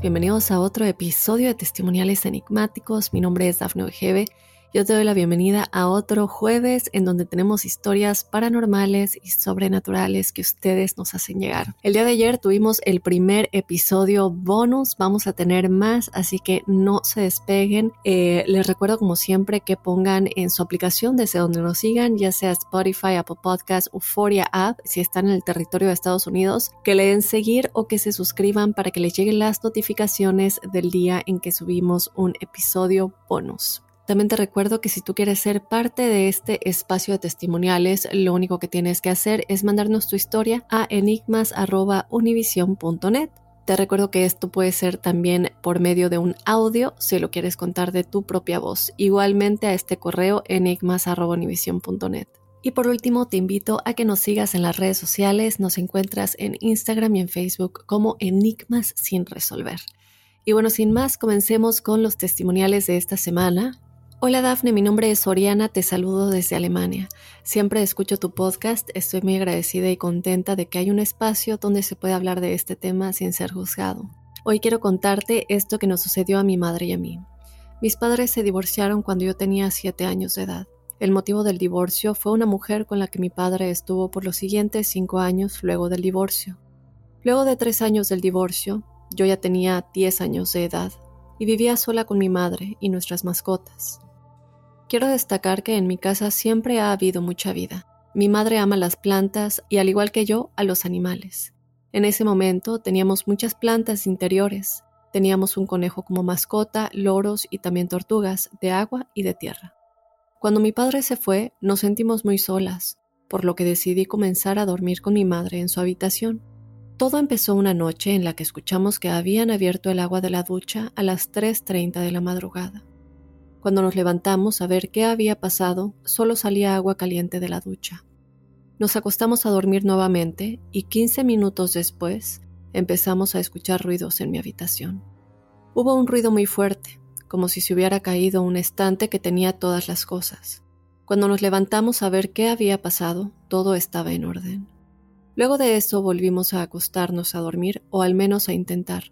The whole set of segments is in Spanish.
Bienvenidos a otro episodio de Testimoniales Enigmáticos. Mi nombre es Dafne Ojeve yo te doy la bienvenida a otro jueves en donde tenemos historias paranormales y sobrenaturales que ustedes nos hacen llegar. El día de ayer tuvimos el primer episodio bonus, vamos a tener más, así que no se despeguen. Eh, les recuerdo como siempre que pongan en su aplicación desde donde nos sigan, ya sea Spotify, Apple Podcast, Euphoria App, si están en el territorio de Estados Unidos, que le den seguir o que se suscriban para que les lleguen las notificaciones del día en que subimos un episodio bonus. También te recuerdo que si tú quieres ser parte de este espacio de testimoniales, lo único que tienes que hacer es mandarnos tu historia a enigmas.univision.net. Te recuerdo que esto puede ser también por medio de un audio si lo quieres contar de tu propia voz. Igualmente a este correo enigmas.univision.net. Y por último, te invito a que nos sigas en las redes sociales. Nos encuentras en Instagram y en Facebook como Enigmas sin resolver. Y bueno, sin más, comencemos con los testimoniales de esta semana. Hola Dafne, mi nombre es Oriana, te saludo desde Alemania. Siempre escucho tu podcast, estoy muy agradecida y contenta de que hay un espacio donde se puede hablar de este tema sin ser juzgado. Hoy quiero contarte esto que nos sucedió a mi madre y a mí. Mis padres se divorciaron cuando yo tenía 7 años de edad. El motivo del divorcio fue una mujer con la que mi padre estuvo por los siguientes 5 años luego del divorcio. Luego de 3 años del divorcio, yo ya tenía 10 años de edad y vivía sola con mi madre y nuestras mascotas. Quiero destacar que en mi casa siempre ha habido mucha vida. Mi madre ama las plantas y al igual que yo, a los animales. En ese momento teníamos muchas plantas interiores. Teníamos un conejo como mascota, loros y también tortugas de agua y de tierra. Cuando mi padre se fue, nos sentimos muy solas, por lo que decidí comenzar a dormir con mi madre en su habitación. Todo empezó una noche en la que escuchamos que habían abierto el agua de la ducha a las 3.30 de la madrugada. Cuando nos levantamos a ver qué había pasado, solo salía agua caliente de la ducha. Nos acostamos a dormir nuevamente y 15 minutos después empezamos a escuchar ruidos en mi habitación. Hubo un ruido muy fuerte, como si se hubiera caído un estante que tenía todas las cosas. Cuando nos levantamos a ver qué había pasado, todo estaba en orden. Luego de eso volvimos a acostarnos a dormir o al menos a intentar.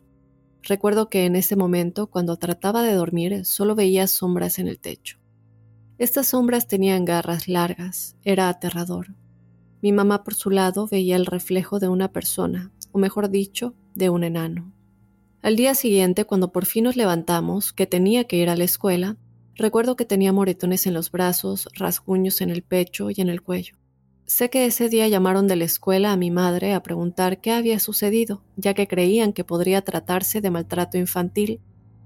Recuerdo que en ese momento, cuando trataba de dormir, solo veía sombras en el techo. Estas sombras tenían garras largas, era aterrador. Mi mamá por su lado veía el reflejo de una persona, o mejor dicho, de un enano. Al día siguiente, cuando por fin nos levantamos, que tenía que ir a la escuela, recuerdo que tenía moretones en los brazos, rasguños en el pecho y en el cuello. Sé que ese día llamaron de la escuela a mi madre a preguntar qué había sucedido, ya que creían que podría tratarse de maltrato infantil,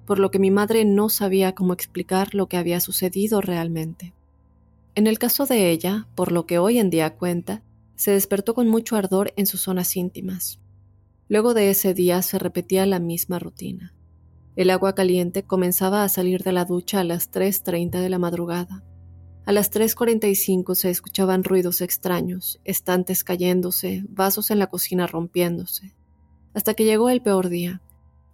por lo que mi madre no sabía cómo explicar lo que había sucedido realmente. En el caso de ella, por lo que hoy en día cuenta, se despertó con mucho ardor en sus zonas íntimas. Luego de ese día se repetía la misma rutina. El agua caliente comenzaba a salir de la ducha a las 3.30 de la madrugada a las 3.45 se escuchaban ruidos extraños, estantes cayéndose, vasos en la cocina rompiéndose. Hasta que llegó el peor día.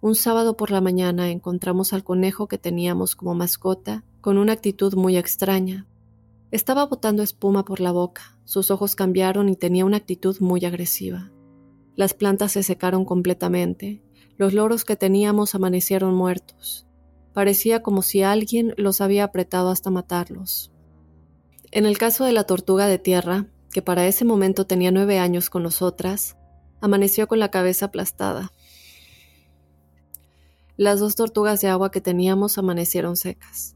Un sábado por la mañana encontramos al conejo que teníamos como mascota con una actitud muy extraña. Estaba botando espuma por la boca, sus ojos cambiaron y tenía una actitud muy agresiva. Las plantas se secaron completamente, los loros que teníamos amanecieron muertos. Parecía como si alguien los había apretado hasta matarlos. En el caso de la tortuga de tierra, que para ese momento tenía nueve años con nosotras, amaneció con la cabeza aplastada. Las dos tortugas de agua que teníamos amanecieron secas.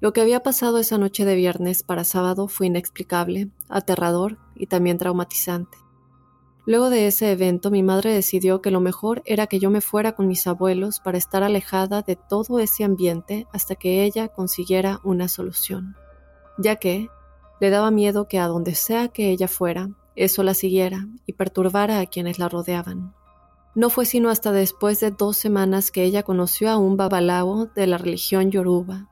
Lo que había pasado esa noche de viernes para sábado fue inexplicable, aterrador y también traumatizante. Luego de ese evento mi madre decidió que lo mejor era que yo me fuera con mis abuelos para estar alejada de todo ese ambiente hasta que ella consiguiera una solución, ya que le daba miedo que a donde sea que ella fuera, eso la siguiera y perturbara a quienes la rodeaban. No fue sino hasta después de dos semanas que ella conoció a un babalao de la religión yoruba.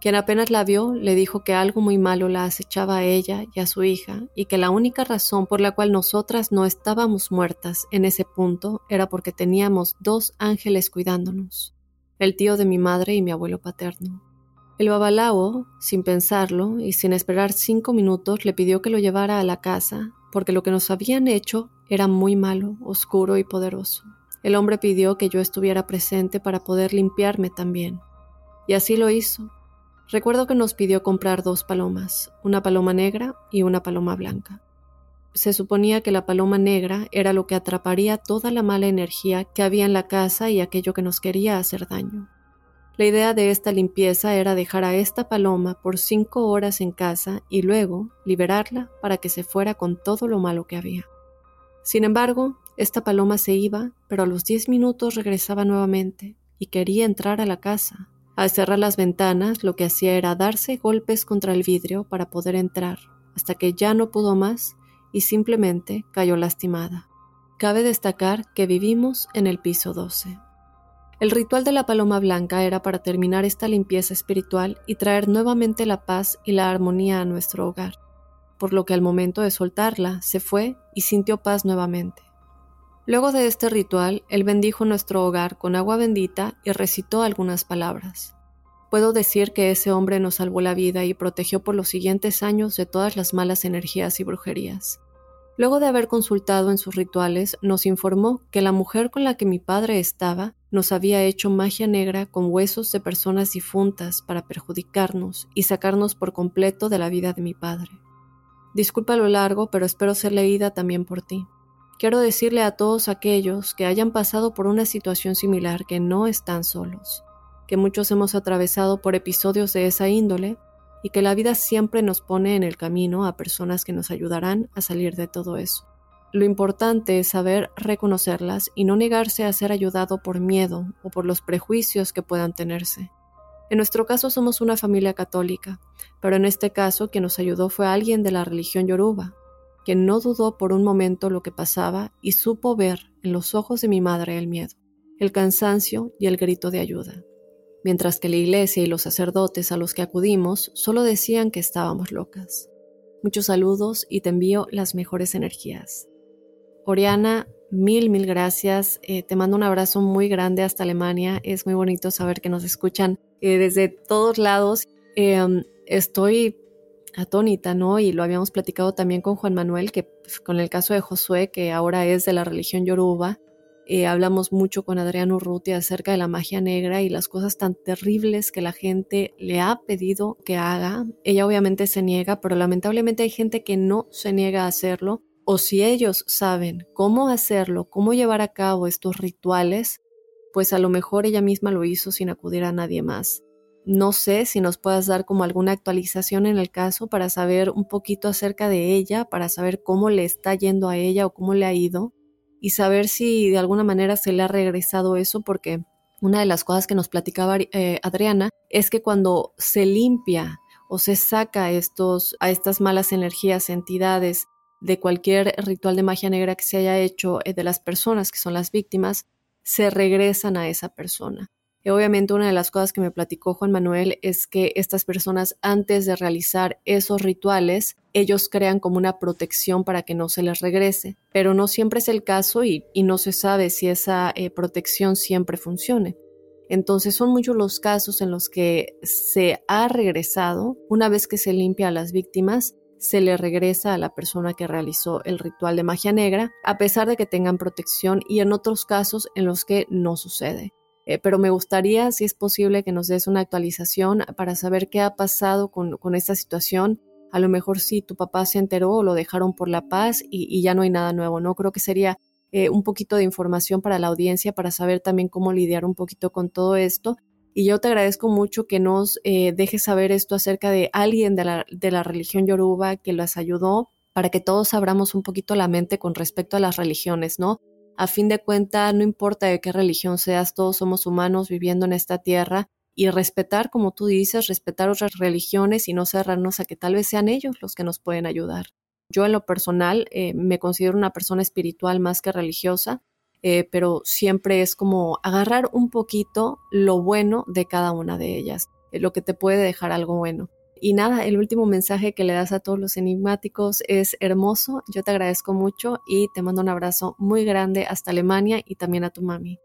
Quien apenas la vio le dijo que algo muy malo la acechaba a ella y a su hija y que la única razón por la cual nosotras no estábamos muertas en ese punto era porque teníamos dos ángeles cuidándonos, el tío de mi madre y mi abuelo paterno. El babalao, sin pensarlo y sin esperar cinco minutos, le pidió que lo llevara a la casa porque lo que nos habían hecho era muy malo, oscuro y poderoso. El hombre pidió que yo estuviera presente para poder limpiarme también. Y así lo hizo. Recuerdo que nos pidió comprar dos palomas, una paloma negra y una paloma blanca. Se suponía que la paloma negra era lo que atraparía toda la mala energía que había en la casa y aquello que nos quería hacer daño. La idea de esta limpieza era dejar a esta paloma por cinco horas en casa y luego liberarla para que se fuera con todo lo malo que había. Sin embargo, esta paloma se iba, pero a los diez minutos regresaba nuevamente y quería entrar a la casa. Al cerrar las ventanas, lo que hacía era darse golpes contra el vidrio para poder entrar, hasta que ya no pudo más y simplemente cayó lastimada. Cabe destacar que vivimos en el piso 12. El ritual de la paloma blanca era para terminar esta limpieza espiritual y traer nuevamente la paz y la armonía a nuestro hogar, por lo que al momento de soltarla se fue y sintió paz nuevamente. Luego de este ritual, él bendijo nuestro hogar con agua bendita y recitó algunas palabras. Puedo decir que ese hombre nos salvó la vida y protegió por los siguientes años de todas las malas energías y brujerías. Luego de haber consultado en sus rituales, nos informó que la mujer con la que mi padre estaba nos había hecho magia negra con huesos de personas difuntas para perjudicarnos y sacarnos por completo de la vida de mi padre. Disculpa lo largo, pero espero ser leída también por ti. Quiero decirle a todos aquellos que hayan pasado por una situación similar que no están solos, que muchos hemos atravesado por episodios de esa índole y que la vida siempre nos pone en el camino a personas que nos ayudarán a salir de todo eso. Lo importante es saber reconocerlas y no negarse a ser ayudado por miedo o por los prejuicios que puedan tenerse. En nuestro caso somos una familia católica, pero en este caso quien nos ayudó fue alguien de la religión yoruba, quien no dudó por un momento lo que pasaba y supo ver en los ojos de mi madre el miedo, el cansancio y el grito de ayuda mientras que la iglesia y los sacerdotes a los que acudimos solo decían que estábamos locas. Muchos saludos y te envío las mejores energías. Oriana, mil, mil gracias. Eh, te mando un abrazo muy grande hasta Alemania. Es muy bonito saber que nos escuchan eh, desde todos lados. Em, estoy atónita, ¿no? Y lo habíamos platicado también con Juan Manuel, que pues, con el caso de Josué, que ahora es de la religión yoruba, eh, hablamos mucho con Adrián Urruti acerca de la magia negra y las cosas tan terribles que la gente le ha pedido que haga. Ella obviamente se niega, pero lamentablemente hay gente que no se niega a hacerlo. O si ellos saben cómo hacerlo, cómo llevar a cabo estos rituales, pues a lo mejor ella misma lo hizo sin acudir a nadie más. No sé si nos puedas dar como alguna actualización en el caso para saber un poquito acerca de ella, para saber cómo le está yendo a ella o cómo le ha ido y saber si de alguna manera se le ha regresado eso, porque una de las cosas que nos platicaba eh, Adriana es que cuando se limpia o se saca estos, a estas malas energías, entidades de cualquier ritual de magia negra que se haya hecho eh, de las personas que son las víctimas, se regresan a esa persona. Y obviamente una de las cosas que me platicó Juan Manuel es que estas personas antes de realizar esos rituales, ellos crean como una protección para que no se les regrese, pero no siempre es el caso y, no se sabe si esa eh, protección siempre funcione. Entonces son muchos los casos en los que se ha regresado, una vez que se limpia a las víctimas, se le regresa a la persona que realizó el ritual de magia negra, a pesar de que tengan protección y en otros casos en los que no sucede. Eh, pero me gustaría, si es posible, que nos des una actualización para saber qué ha pasado con, esta situación. A lo mejor si tu papá se enteró o lo dejaron por la paz y, ya no hay nada nuevo, ¿no? Creo que sería eh, un poquito de información para la audiencia para saber también cómo lidiar un poquito con todo esto. Y yo te agradezco mucho que nos eh, dejes saber esto acerca de alguien de la, de la religión yoruba que las ayudó para que todos abramos un poquito la mente con respecto a las religiones, ¿no? A fin de cuentas, no importa de qué religión seas, todos somos humanos viviendo en esta tierra y respetar, como tú dices, respetar otras religiones y no cerrarnos a que tal vez sean ellos los que nos pueden ayudar. Yo en lo personal eh, me considero una persona espiritual más que religiosa, eh, pero siempre es como agarrar un poquito lo bueno de cada una de ellas, eh, lo que te puede dejar algo bueno. Y nada, el último mensaje que le das a todos los enigmáticos es hermoso. Yo te agradezco mucho y te mando un abrazo muy grande hasta Alemania y también a tu mami.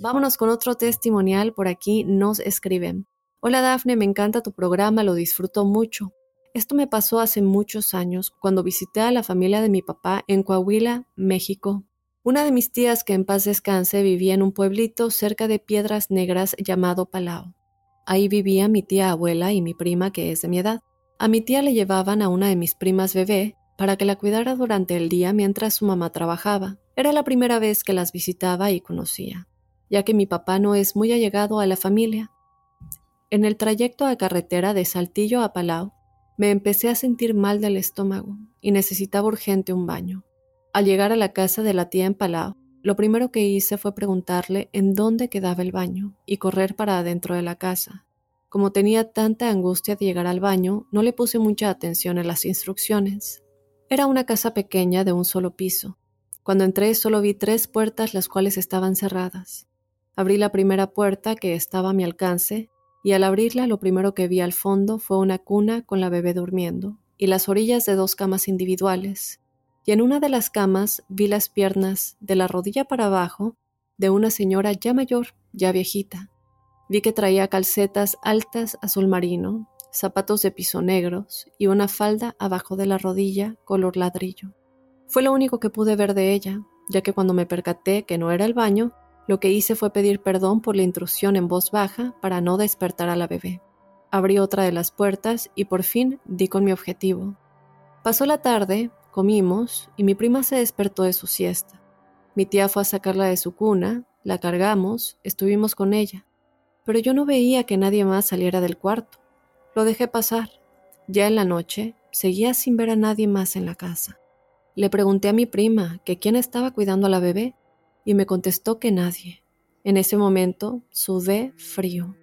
Vámonos con otro testimonial. Por aquí nos escriben. Hola Dafne, me encanta tu programa, lo disfruto mucho. Esto me pasó hace muchos años cuando visité a la familia de mi papá en Coahuila, México. Una de mis tías que en paz descanse vivía en un pueblito cerca de Piedras Negras llamado Palau. Ahí vivía mi tía abuela y mi prima que es de mi edad. A mi tía le llevaban a una de mis primas bebé para que la cuidara durante el día mientras su mamá trabajaba. Era la primera vez que las visitaba y conocía, ya que mi papá no es muy allegado a la familia. En el trayecto a carretera de Saltillo a Palau, me empecé a sentir mal del estómago y necesitaba urgente un baño. Al llegar a la casa de la tía en lo primero que hice fue preguntarle en dónde quedaba el baño y correr para adentro de la casa. Como tenía tanta angustia de llegar al baño, no le puse mucha atención en las instrucciones. Era una casa pequeña de un solo piso. Cuando entré solo vi tres puertas las cuales estaban cerradas. Abrí la primera puerta que estaba a mi alcance y al abrirla lo primero que vi al fondo fue una cuna con la bebé durmiendo y las orillas de dos camas individuales, y en una de las camas vi las piernas de la rodilla para abajo de una señora ya mayor, ya viejita. Vi que traía calcetas altas azul marino, zapatos de piso negros y una falda abajo de la rodilla color ladrillo. Fue lo único que pude ver de ella, ya que cuando me percaté que no era el baño, lo que hice fue pedir perdón por la intrusión en voz baja para no despertar a la bebé. Abrí otra de las puertas y por fin di con mi objetivo. Pasó la tarde Comimos y mi prima se despertó de su siesta. Mi tía fue a sacarla de su cuna, la cargamos, estuvimos con ella, pero yo no veía que nadie más saliera del cuarto. Lo dejé pasar. Ya en la noche, seguía sin ver a nadie más en la casa. Le pregunté a mi prima que quién estaba cuidando a la bebé y me contestó que nadie. En ese momento sudé frío.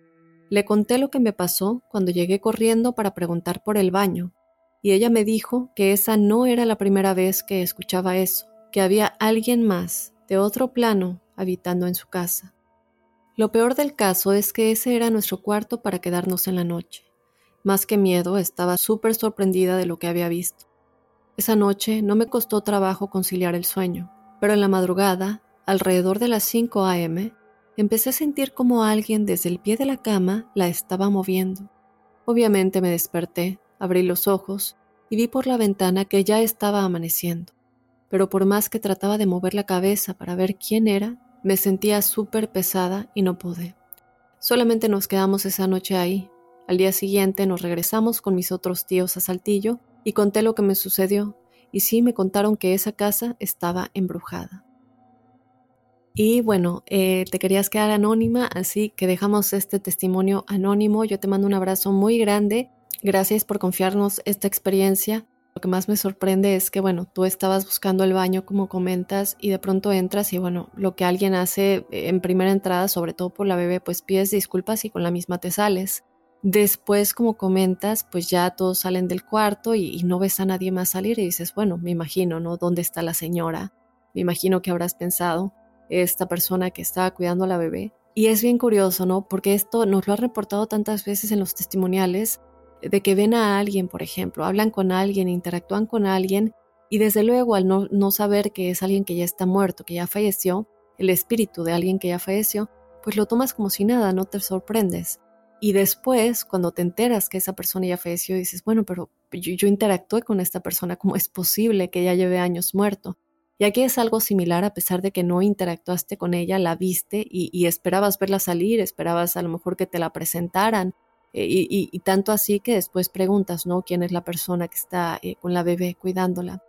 Le conté lo que me pasó cuando llegué corriendo para preguntar por el baño y ella me dijo que esa no era la primera vez que escuchaba eso, que había alguien más, de otro plano, habitando en su casa. Lo peor del caso es que ese era nuestro cuarto para quedarnos en la noche. Más que miedo, estaba súper sorprendida de lo que había visto. Esa noche no me costó trabajo conciliar el sueño, pero en la madrugada, alrededor de las 5 a.m., empecé a sentir como alguien desde el pie de la cama la estaba moviendo. Obviamente me desperté, Abrí los ojos y vi por la ventana que ya estaba amaneciendo, pero por más que trataba de mover la cabeza para ver quién era, me sentía súper pesada y no pude. Solamente nos quedamos esa noche ahí. Al día siguiente nos regresamos con mis otros tíos a Saltillo y conté lo que me sucedió, y sí me contaron que esa casa estaba embrujada. Y bueno, eh, te querías quedar anónima, así que dejamos este testimonio anónimo. Yo te mando un abrazo muy grande Gracias por confiarnos esta experiencia. Lo que más me sorprende es que, bueno, tú estabas buscando el baño como comentas y de pronto entras y, bueno, lo que alguien hace en primera entrada, sobre todo por la bebé, pues pides disculpas y con la misma te sales. Después, como comentas, pues ya todos salen del cuarto y, y no ves a nadie más salir y dices, bueno, me imagino, ¿no? ¿Dónde está la señora? Me imagino que habrás pensado esta persona que estaba cuidando a la bebé. Y es bien curioso, ¿no? Porque esto nos lo ha reportado tantas veces en los testimoniales de que ven a alguien, por ejemplo, hablan con alguien, interactúan con alguien y desde luego al no, saber que es alguien que ya está muerto, que ya falleció, el espíritu de alguien que ya falleció, pues lo tomas como si nada, no te sorprendes. Y después, cuando te enteras que esa persona ya falleció, dices, bueno, pero yo, yo interactué con esta persona, ¿cómo es posible que ya lleve años muerto? Y aquí es algo similar, a pesar de que no interactuaste con ella, la viste y, esperabas verla salir, esperabas a lo mejor que te la presentaran. Y, tanto así que después preguntas, ¿no? ¿Quién es la persona que está eh, con la bebé cuidándola?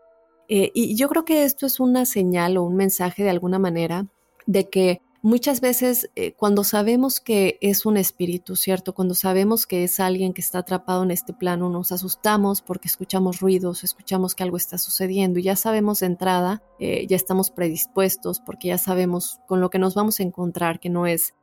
Eh, y yo creo que esto es una señal o un mensaje de alguna manera de que Muchas veces eh, cuando sabemos que es un espíritu, ¿cierto? Cuando sabemos que es alguien que está atrapado en este plano, nos asustamos porque escuchamos ruidos, escuchamos que algo está sucediendo y ya sabemos de entrada, ya estamos predispuestos porque ya sabemos con lo que nos vamos a encontrar, que no es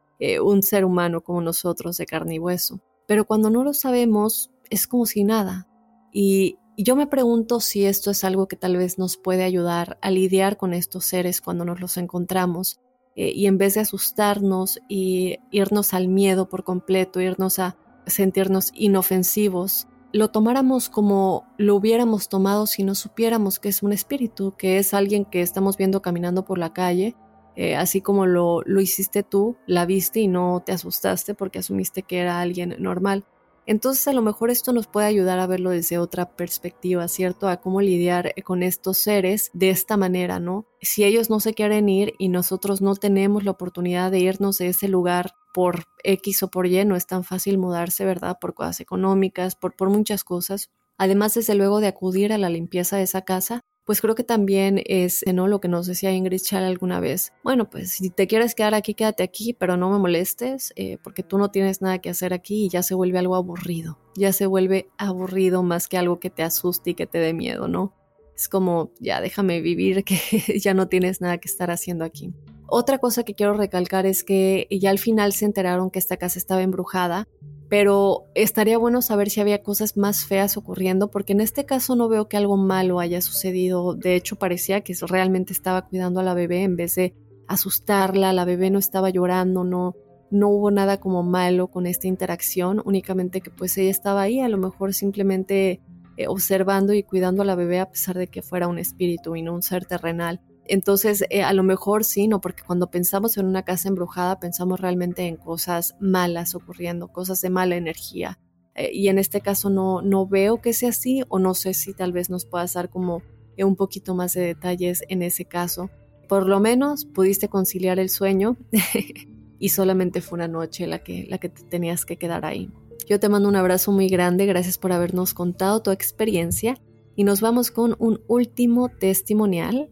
un ser humano como nosotros de carne y hueso. Pero cuando no lo sabemos, es como si nada. Y, yo me pregunto si esto es algo que tal vez nos puede ayudar a lidiar con estos seres cuando nos los encontramos eh, y en vez de asustarnos y irnos al miedo por completo, irnos a sentirnos inofensivos, lo tomáramos como lo hubiéramos tomado si no supiéramos que es un espíritu, que es alguien que estamos viendo caminando por la calle, eh, así como lo, lo hiciste tú, la viste y no te asustaste porque asumiste que era alguien normal. Entonces a lo mejor esto nos puede ayudar a verlo desde otra perspectiva, ¿cierto? A cómo lidiar con estos seres de esta manera, ¿no? Si ellos no se quieren ir y nosotros no tenemos la oportunidad de irnos de ese lugar por X o por Y, no es tan fácil mudarse, ¿verdad? Por cosas económicas, por, por muchas cosas. Además, desde luego de acudir a la limpieza de esa casa, pues creo que también es ¿no? lo que nos decía Ingrid Chal alguna vez. Bueno, pues si te quieres quedar aquí, quédate aquí, pero no me molestes, eh, porque tú no tienes nada que hacer aquí y ya se vuelve algo aburrido. Ya se vuelve aburrido más que algo que te asuste y que te dé miedo, ¿no? Es como, ya déjame vivir, que ya no tienes nada que estar haciendo aquí. Otra cosa que quiero recalcar es que ya al final se enteraron que esta casa estaba embrujada pero estaría bueno saber si había cosas más feas ocurriendo, porque en este caso no veo que algo malo haya sucedido. De hecho, parecía que realmente estaba cuidando a la bebé en vez de asustarla, la bebé no estaba llorando, no, no hubo nada como malo con esta interacción, únicamente que pues ella estaba ahí, a lo mejor simplemente eh, observando y cuidando a la bebé a pesar de que fuera un espíritu y no un ser terrenal. Entonces, eh, a lo mejor sí, no, porque cuando pensamos en una casa embrujada, pensamos realmente en cosas malas ocurriendo, cosas de mala energía. Eh, y en este caso no, no veo que sea así, o no sé si tal vez nos puedas dar como eh, un poquito más de detalles en ese caso. Por lo menos pudiste conciliar el sueño y solamente fue una noche la que, la que te tenías que quedar ahí. Yo te mando un abrazo muy grande, gracias por habernos contado tu experiencia y nos vamos con un último testimonial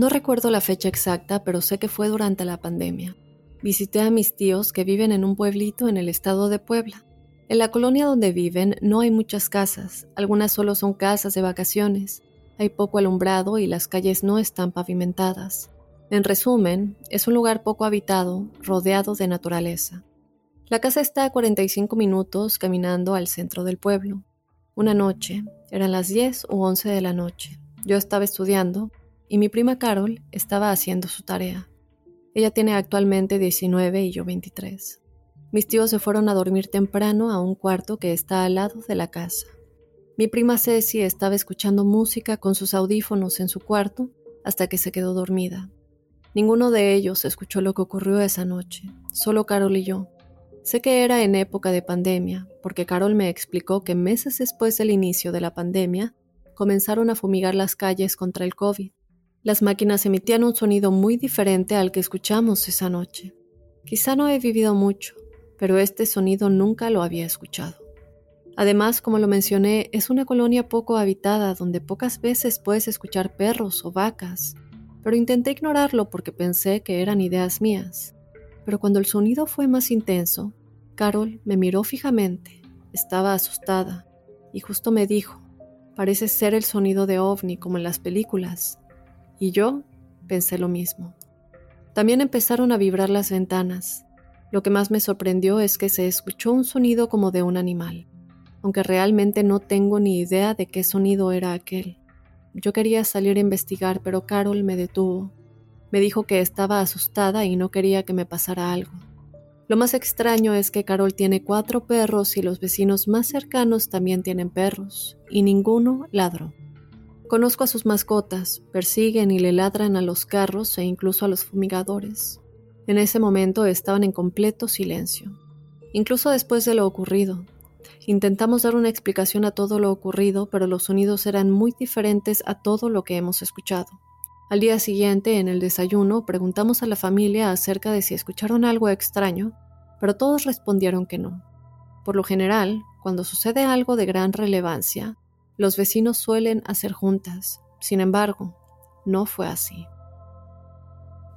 no recuerdo la fecha exacta, pero sé que fue durante la pandemia. Visité a mis tíos que viven en un pueblito en el estado de Puebla. En la colonia donde viven no hay muchas casas, algunas solo son casas de vacaciones. Hay poco alumbrado y las calles no están pavimentadas. En resumen, es un lugar poco habitado, rodeado de naturaleza. La casa está a 45 minutos caminando al centro del pueblo. Una noche, eran las 10 u 11 de la noche. Yo estaba estudiando y mi prima Carol estaba haciendo su tarea. Ella tiene actualmente 19 y yo 23. Mis tíos se fueron a dormir temprano a un cuarto que está al lado de la casa. Mi prima Ceci estaba escuchando música con sus audífonos en su cuarto hasta que se quedó dormida. Ninguno de ellos escuchó lo que ocurrió esa noche, solo Carol y yo. Sé que era en época de pandemia, porque Carol me explicó que meses después del inicio de la pandemia comenzaron a fumigar las calles contra el COVID las máquinas emitían un sonido muy diferente al que escuchamos esa noche. Quizá no he vivido mucho, pero este sonido nunca lo había escuchado. Además, como lo mencioné, es una colonia poco habitada donde pocas veces puedes escuchar perros o vacas, pero intenté ignorarlo porque pensé que eran ideas mías. Pero cuando el sonido fue más intenso, Carol me miró fijamente, estaba asustada, y justo me dijo, parece ser el sonido de ovni como en las películas, y yo pensé lo mismo. También empezaron a vibrar las ventanas. Lo que más me sorprendió es que se escuchó un sonido como de un animal, aunque realmente no tengo ni idea de qué sonido era aquel. Yo quería salir a investigar, pero Carol me detuvo. Me dijo que estaba asustada y no quería que me pasara algo. Lo más extraño es que Carol tiene cuatro perros y los vecinos más cercanos también tienen perros, y ninguno ladró. Conozco a sus mascotas, persiguen y le ladran a los carros e incluso a los fumigadores. En ese momento estaban en completo silencio. Incluso después de lo ocurrido, Intentamos dar una explicación a todo lo ocurrido, pero los sonidos eran muy diferentes a todo lo que hemos escuchado. Al día siguiente, en el desayuno, preguntamos a la familia acerca de si escucharon algo extraño, pero todos respondieron que no. Por lo general, cuando sucede algo de gran relevancia, los vecinos suelen hacer juntas. Sin embargo, no fue así.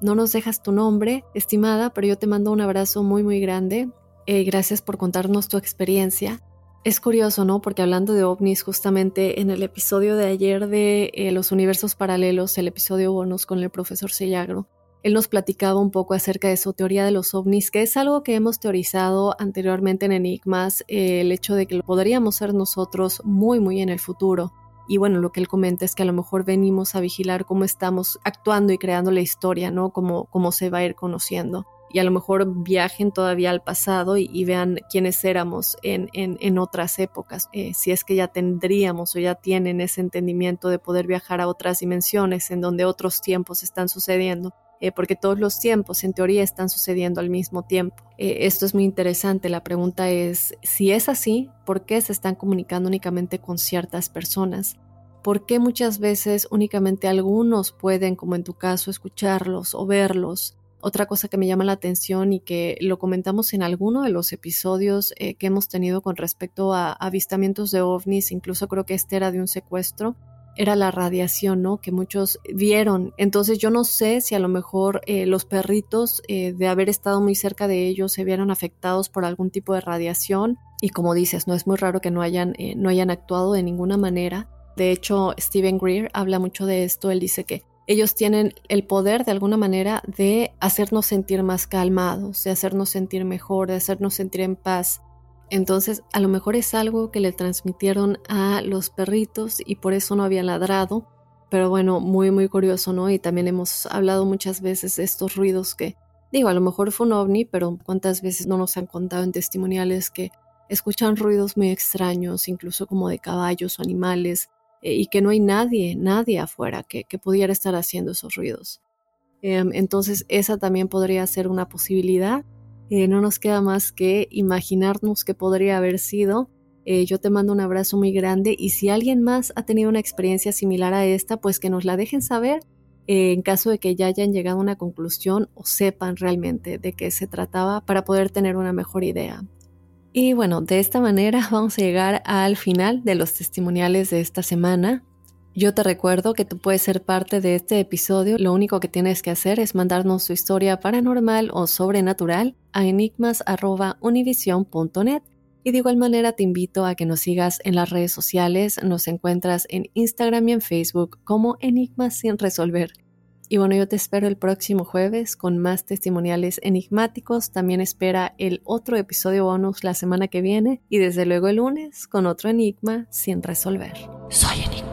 No nos dejas tu nombre, estimada, pero yo te mando un abrazo muy muy grande. Eh, gracias por contarnos tu experiencia. Es curioso, ¿no? Porque hablando de ovnis, justamente en el episodio de ayer de eh, los universos paralelos, el episodio bonus con el profesor Sellagro, él nos platicaba un poco acerca de su teoría de los ovnis, que es algo que hemos teorizado anteriormente en Enigmas, eh, el hecho de que lo podríamos ser nosotros muy, muy en el futuro. Y bueno, lo que él comenta es que a lo mejor venimos a vigilar cómo estamos actuando y creando la historia, ¿no? Cómo, cómo se va a ir conociendo y a lo mejor viajen todavía al pasado y, vean quiénes éramos en, en, otras épocas, eh, si es que ya tendríamos o ya tienen ese entendimiento de poder viajar a otras dimensiones en donde otros tiempos están sucediendo. Eh, porque todos los tiempos en teoría están sucediendo al mismo tiempo. Eh, esto es muy interesante. La pregunta es, si es así, ¿por qué se están comunicando únicamente con ciertas personas? ¿Por qué muchas veces únicamente algunos pueden, como en tu caso, escucharlos o verlos? Otra cosa que me llama la atención y que lo comentamos en alguno de los episodios eh, que hemos tenido con respecto a avistamientos de ovnis, incluso creo que este era de un secuestro, era la radiación, ¿no? Que muchos vieron. Entonces yo no sé si a lo mejor eh, los perritos, eh, de haber estado muy cerca de ellos, se vieron afectados por algún tipo de radiación. Y como dices, no es muy raro que no hayan, no hayan actuado de ninguna manera. De hecho, Stephen Greer habla mucho de esto. Él dice que ellos tienen el poder de alguna manera de hacernos sentir más calmados, de hacernos sentir mejor, de hacernos sentir en paz. Entonces, a lo mejor es algo que le transmitieron a los perritos y por eso no habían ladrado. Pero bueno, muy, muy curioso, ¿no? Y también hemos hablado muchas veces de estos ruidos que, digo, a lo mejor fue un ovni, pero cuántas veces no nos han contado en testimoniales que escuchan ruidos muy extraños, incluso como de caballos o animales, eh, y que no hay nadie, nadie afuera que, pudiera estar haciendo esos ruidos. Em, entonces esa también podría ser una posibilidad. Eh, no nos queda más que imaginarnos que podría haber sido. Eh, yo te mando un abrazo muy grande y si alguien más ha tenido una experiencia similar a esta, pues que nos la dejen saber en caso de que ya hayan llegado a una conclusión o sepan realmente de qué se trataba para poder tener una mejor idea. Y bueno, de esta manera vamos a llegar al final de los testimoniales de esta semana. Yo te recuerdo que tú puedes ser parte de este episodio. Lo único que tienes que hacer es mandarnos tu historia paranormal o sobrenatural a enigmas.univision.net. Y de igual manera te invito a que nos sigas en las redes sociales. Nos encuentras en Instagram y en Facebook como Enigmas sin resolver. Y bueno, yo te espero el próximo jueves con más testimoniales enigmáticos. También espera el otro episodio bonus la semana que viene y desde luego el lunes con otro enigma sin resolver. Soy enigmático.